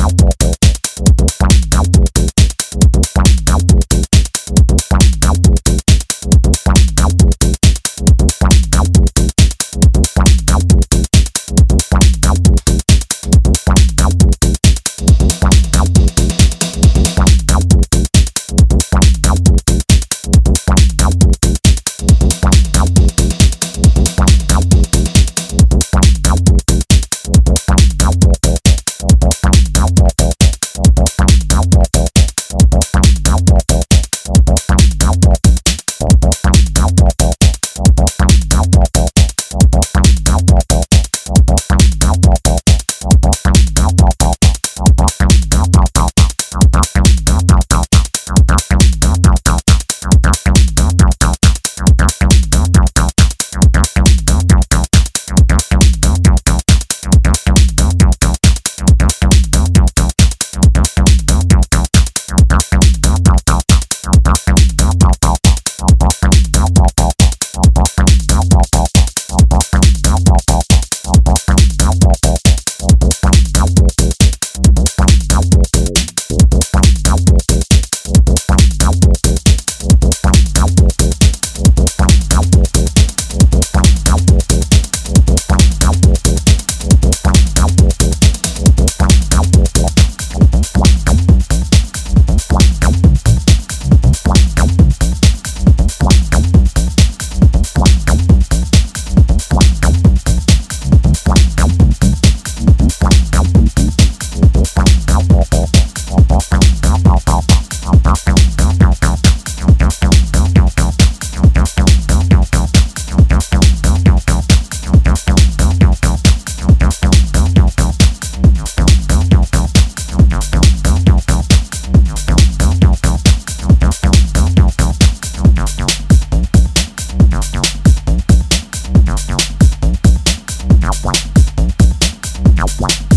out. Bye.